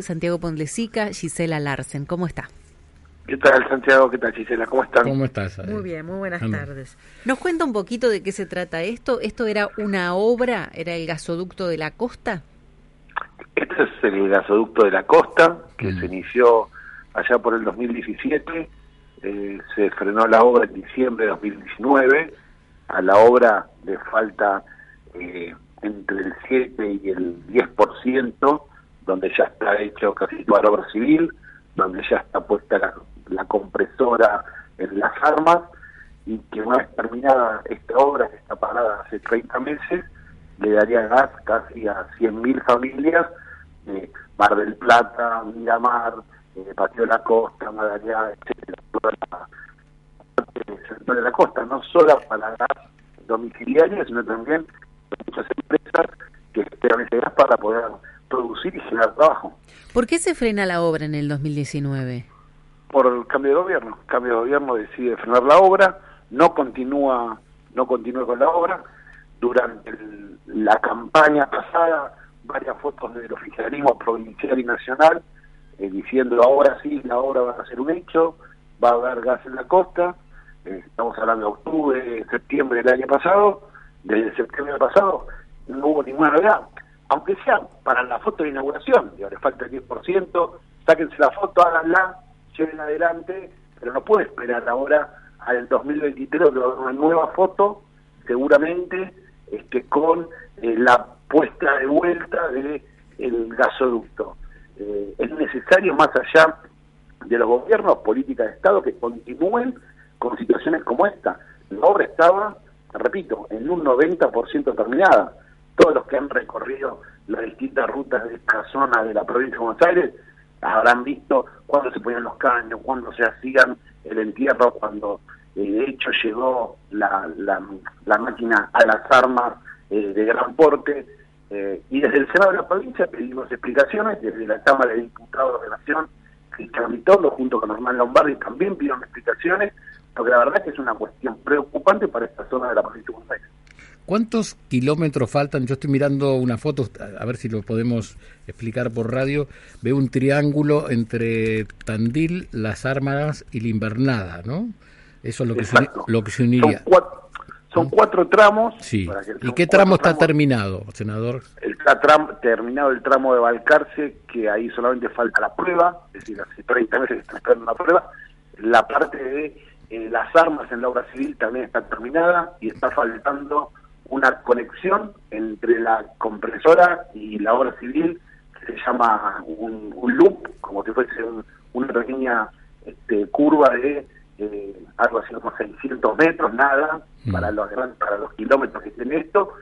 Santiago Pondlesica, Gisela Larsen. ¿Cómo está? ¿Qué tal, Santiago? ¿Qué tal, Gisela? ¿Cómo están? ¿Cómo estás? Muy bien, muy buenas tardes. ¿Nos cuenta un poquito de qué se trata esto? ¿Esto era una obra? ¿Era el gasoducto de la costa? Este es el gasoducto de la costa, que mm. se inició allá por el 2017. Eh, se frenó la obra en diciembre de 2019. A la obra le falta eh, entre el 7 y el 10% donde ya está hecho casi toda la obra civil, donde ya está puesta la, compresora en las armas, y que una vez terminada esta obra, que está parada hace 30 meses, le daría gas casi a 100.000 familias de Mar del Plata, Miramar, eh, Patio de la Costa, Madariaga, etcétera, toda la de la costa, no solo para gas domiciliario, sino también muchas empresas que esperan ese gas para poder producir y generar trabajo. ¿Por qué se frena la obra en el 2019? Por el cambio de gobierno. El cambio de gobierno decide frenar la obra, no continúa, no continúa con la obra. Durante la campaña pasada, varias fotos del oficialismo provincial y nacional eh, diciendo ahora sí, la obra va a ser un hecho, va a haber gas en la costa. Eh, estamos hablando de octubre, septiembre del año pasado. Desde septiembre del pasado no hubo ninguna novedad aunque sea para la foto de inauguración, digo, le falta el 10%, sáquense la foto, háganla, lleven adelante, pero no puede esperar ahora al 2023 una nueva foto, seguramente este, con eh, la puesta de vuelta del el gasoducto. Eh, es necesario, más allá de los gobiernos, políticas de Estado, que continúen con situaciones como esta. La obra estaba, repito, en un 90% terminada todos los que han recorrido las distintas rutas de esta zona de la provincia de Buenos Aires habrán visto cuándo se ponían los caños, cuándo se hacían el entierro, cuando eh, de hecho llegó la, máquina a las armas eh, de gran porte. Eh, y desde el Senado de la provincia pedimos explicaciones, desde la Cámara de Diputados de Nación, Cristian Vitondo, junto con Norman Lombardi, también pidieron explicaciones, porque la verdad es que es una cuestión preocupante para esta zona de la provincia de Buenos Aires. ¿Cuántos kilómetros faltan? Yo estoy mirando una foto, a ver si lo podemos explicar por radio. Veo un triángulo entre Tandil, Las Armas y la Invernada, ¿no? Eso es lo que, se, lo que se uniría. Son cuatro, tramos. Sí. ¿Y qué tramo está terminado, senador? Está terminado el tramo de Balcarce, que ahí solamente falta la prueba, es decir, hace 30 meses está esperando la prueba. La parte de eh, las armas en la obra civil también está terminada y está faltando una conexión entre la compresora y la obra civil que se llama un, loop, como si fuese una pequeña este, curva de eh, algo así como 600 metros, nada, mm. para, los, para los kilómetros que tiene esto.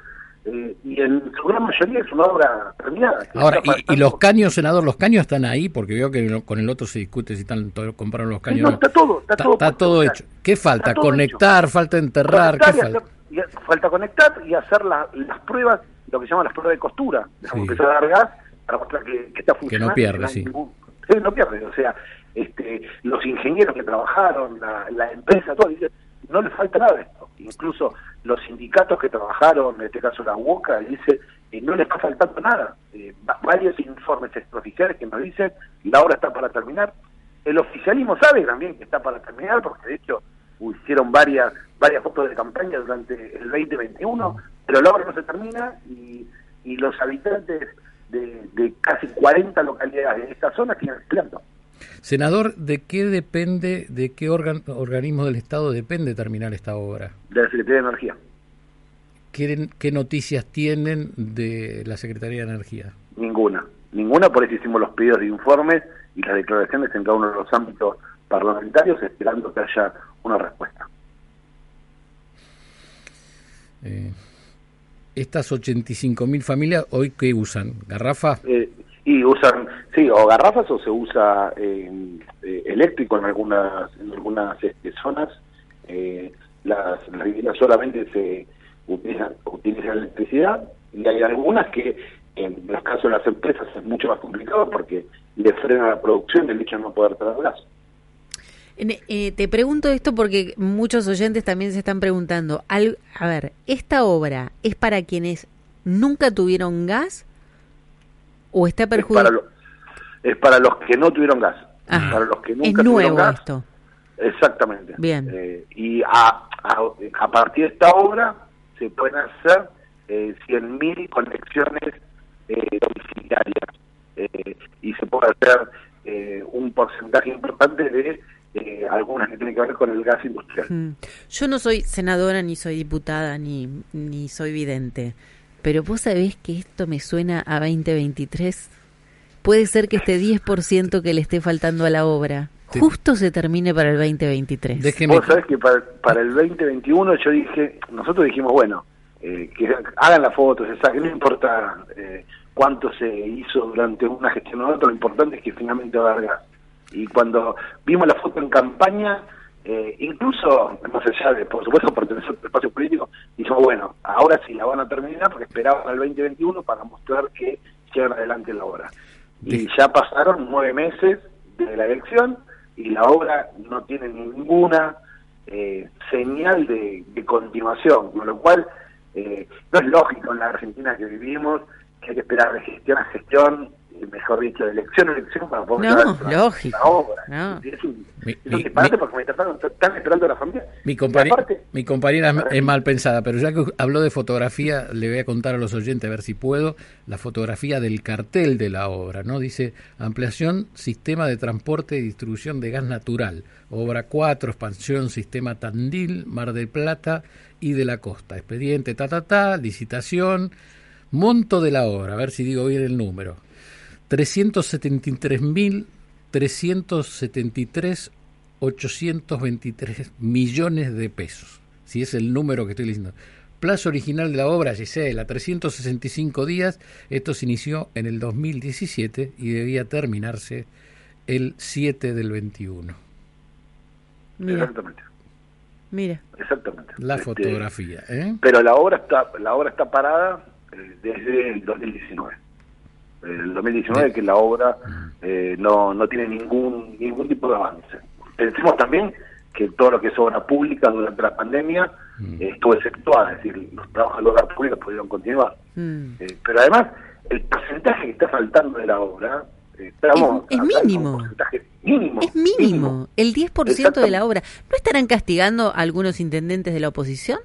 Eh, y en su gran mayoría es una obra terminada. Ahora, y, los caños, senador, los caños están ahí? Porque veo que con el otro se discute si están compraron los caños. No, está todo, está, todo, está todo hecho. ¿Qué falta? ¿Conectar? ¿Falta enterrar? ¿Qué falta? Falta conectar y hacer las pruebas, lo que se llama las pruebas de costura, sí. empezar a dar gas para mostrar que, está funcionando. Que no pierde, sí. no pierde, o sea, este, los ingenieros que trabajaron, la, empresa, todo, no le falta nada de esto. Incluso los sindicatos que trabajaron, en este caso la UOCA, dice no le está faltando nada. Eh, varios informes extraoficiales que nos dicen la obra está para terminar. El oficialismo sabe también que está para terminar, porque de hecho hicieron varias varias fotos de campaña durante el 2021, pero la obra no se termina y, y los habitantes de, casi 40 localidades de esta zona siguen esperando. Senador, ¿de qué depende, de qué organismo del Estado depende terminar esta obra? De la Secretaría de Energía. ¿Qué, ¿Qué noticias tienen de la Secretaría de Energía? Ninguna, ninguna, por eso hicimos los pedidos de informes y las declaraciones en cada uno de los ámbitos parlamentarios esperando que haya una respuesta. Eh, estas 85.000 familias, ¿hoy qué usan? ¿Garrafas? Eh, y usan, sí, o garrafas o se usa eh, eléctrico en algunas en algunas este, zonas. las, viviendas solamente se utilizan, utilizan electricidad y hay algunas que en los casos de las empresas es mucho más complicado porque le frena la producción el hecho de no poder traer gas. Eh, te pregunto esto porque muchos oyentes también se están preguntando. Al, a ver, ¿esta obra es para quienes nunca tuvieron gas o está perjudicada? es para los que no tuvieron gas. Ah, para los que es nunca tuvieron gas. esto. Exactamente. Bien. Eh, y a, a, a partir de esta obra se pueden hacer eh, 100.000 conexiones eh, domiciliarias eh, y se puede hacer eh, un porcentaje importante de eh, algunas que tienen que ver con el gas industrial. Mm. Yo no soy senadora, ni soy diputada, ni, ni soy vidente, pero vos sabés que esto me suena a 2023. Puede ser que este 10% que le esté faltando a la obra Te- justo se termine para el 2023. Déjeme. Vos sabés que para, para el 2021 yo dije, nosotros dijimos, bueno, eh, que hagan las fotos, se saquen, no importa eh, cuánto se hizo durante una gestión o otra, lo importante es que finalmente va a haber gas. Y cuando vimos la foto en campaña, eh, incluso, más allá de, por supuesto, pertenecer al espacio político, dijimos, bueno, ahora sí la van a terminar porque esperaban al 2021 para mostrar que llevan adelante la obra. Y Sí. ya pasaron nueve meses de la elección y la obra no tiene ninguna eh, señal de, de continuación, con lo cual eh, no es lógico en la Argentina que vivimos que hay que esperar de gestión a gestión, mejor dicho, de elección a elección para poder No, la- lógico. la obra. No. Es un, Mi- es un mi- disparate mi- porque me trataron, están esperando a la familia. Mi, Y compañe- aparte, mi compañera es- mal pensada, pero ya que habló de fotografía, le voy a contar a los oyentes, a ver si puedo, la fotografía del cartel de la obra, ¿no? Dice, ampliación, sistema de transporte y distribución de gas natural, obra 4, expansión, sistema Tandil, Mar del Plata y de la costa, expediente, ta, ta, ta, licitación, monto de la obra, a ver si digo bien el número, 373.373 823 millones de pesos, si es el número que estoy leyendo. Plazo original de la obra, Gisela, 365 días. Esto se inició en el 2017 y debía terminarse el 7 del 21. Mira, Exactamente, mira. exactamente. La Este, fotografía, ¿eh? pero la obra está la obra está parada eh, desde el 2019 el 2019 que la obra eh, no no tiene ningún ningún tipo de avance pensemos también que todo lo que es obra pública durante la pandemia Mm. eh, estuvo exceptuada es decir los trabajos de obra pública pudieron continuar Mm. Eh, pero además el porcentaje que está faltando de la obra eh, estamos Es- es mínimo. porcentaje mínimo Es mínimo, el 10% de la obra. ¿No estarán castigando a algunos intendentes de la oposición?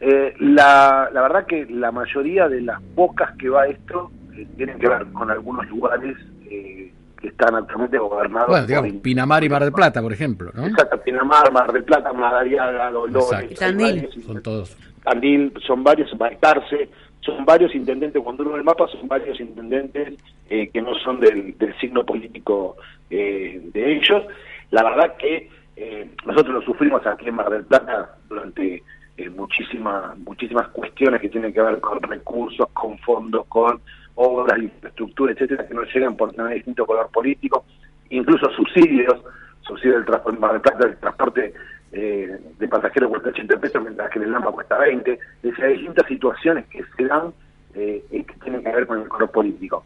Eh, la, la verdad que la mayoría de las pocas que va esto eh, tienen que ver con algunos lugares eh, que están actualmente gobernados Bueno, por digamos, in- Pinamar y Mar del Plata, por ejemplo, ¿no? Exacto, Pinamar, Mar del Plata, Madariaga, Dolores, Tandil. varios Son todos. Tandil, son varios, Baltarce, son varios intendentes, cuando uno ve el mapa, son varios intendentes eh, que no son del, del signo político eh, de ellos. La verdad que eh, nosotros lo sufrimos aquí en Mar del Plata durante eh, muchísimas muchísimas cuestiones que tienen que ver con recursos, con fondos, con obras, infraestructura, etcétera, que nos llegan por tener distinto color político, incluso subsidios, subsidio del transporte del transporte eh, de pasajeros cuesta 80 pesos, mientras que en el Lampa cuesta 20. Es decir, hay distintas situaciones que se dan eh, que tienen que ver con el color político.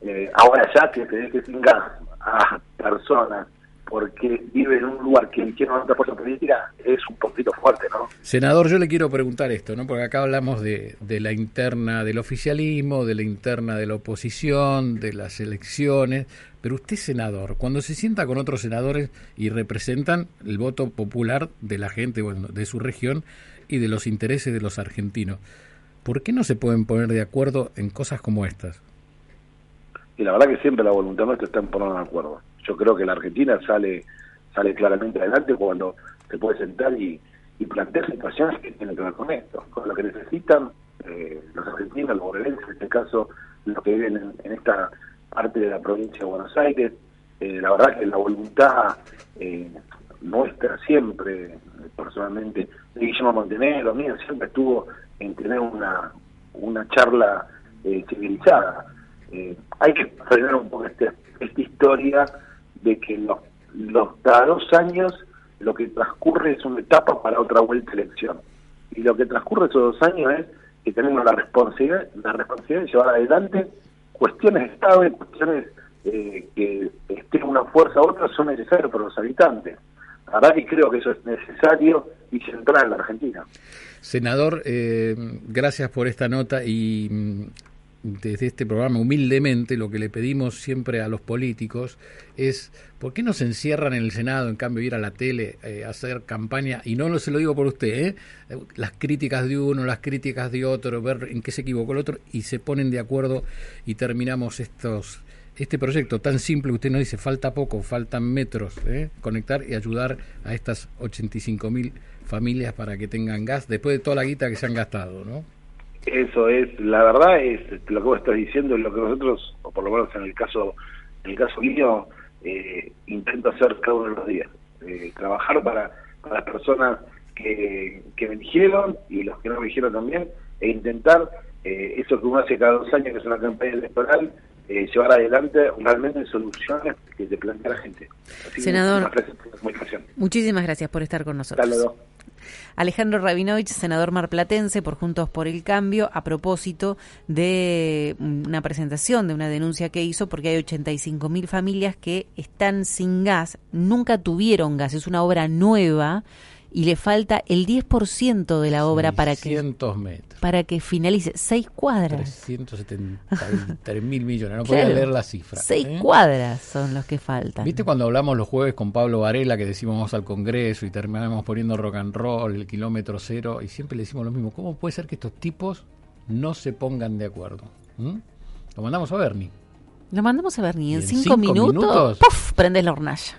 Eh, ahora ya que tenés que sin gas a personas porque viven en un lugar que eligieron otra fuerza política es un poquito fuerte, ¿no? Senador, yo le quiero preguntar esto, ¿no? Porque acá hablamos de, de la interna del oficialismo, de la interna de la oposición, de las elecciones, pero usted, senador, cuando se sienta con otros senadores y representan el voto popular de la gente bueno, de su región y de los intereses de los argentinos, ¿por qué no se pueden poner de acuerdo en cosas como estas? y la verdad que siempre la voluntad nuestra está en ponernos de acuerdo. Yo creo que la Argentina sale sale claramente adelante cuando se puede sentar y, y plantear situaciones que tienen que ver con esto, con lo que necesitan eh, los argentinos, los bonaerenses, en este caso los que viven en, en esta parte de la provincia de Buenos Aires. Eh, la verdad que la voluntad eh, nuestra siempre, personalmente, de Guillermo Montenegro, mía, siempre estuvo en tener una, una charla eh, civilizada. Eh, hay que frenar un poco este, esta historia de que los, los cada dos años lo que transcurre es una etapa para otra vuelta de elección. Y lo que transcurre esos dos años es que tenemos la responsabilidad, la responsabilidad de llevar adelante cuestiones de Estado, cuestiones eh, que esté una fuerza u otra son necesarias para los habitantes. La verdad creo que eso es necesario y central en la Argentina. Senador, eh, gracias por esta nota y desde este programa humildemente lo que le pedimos siempre a los políticos es ¿por qué no se encierran en el Senado en cambio ir a la tele eh, hacer campaña y no se lo digo por usted ¿eh? las críticas de uno las críticas de otro ver en qué se equivocó el otro y se ponen de acuerdo y terminamos estos este proyecto tan simple usted nos dice falta poco faltan metros ¿eh? conectar y ayudar a estas 85 mil familias para que tengan gas después de toda la guita que se han gastado ¿no? Eso es, la verdad es lo que vos estás diciendo, lo que nosotros, o por lo menos en el caso, en el caso mío, eh, intento hacer cada uno de los días. Eh, trabajar para, para, las personas que, que me eligieron y los que no me eligieron también, e intentar eh, eso que uno hace cada dos años, que es una campaña electoral, eh, llevar adelante realmente soluciones que te plantea la gente. Senador, muchísimas gracias por estar con nosotros. Alejandro Rabinovich, senador marplatense por Juntos por el Cambio, a propósito de una presentación, de una denuncia que hizo, porque hay 85 mil familias que están sin gas, nunca tuvieron gas, es una obra nueva y le falta el 10% de la obra para que metros. para que finalice seis cuadras 373 mil millones no podía leer la cifra seis ¿eh? cuadras son los que faltan viste cuando hablamos los jueves con Pablo Varela que decimos vamos al Congreso y terminamos poniendo rock and roll el kilómetro cero y siempre le decimos lo mismo cómo puede ser que estos tipos no se pongan de acuerdo ¿Mm? lo mandamos a Bernie lo mandamos a Bernie en, cinco, minutos, minutos? ¡puf! prendes la hornalla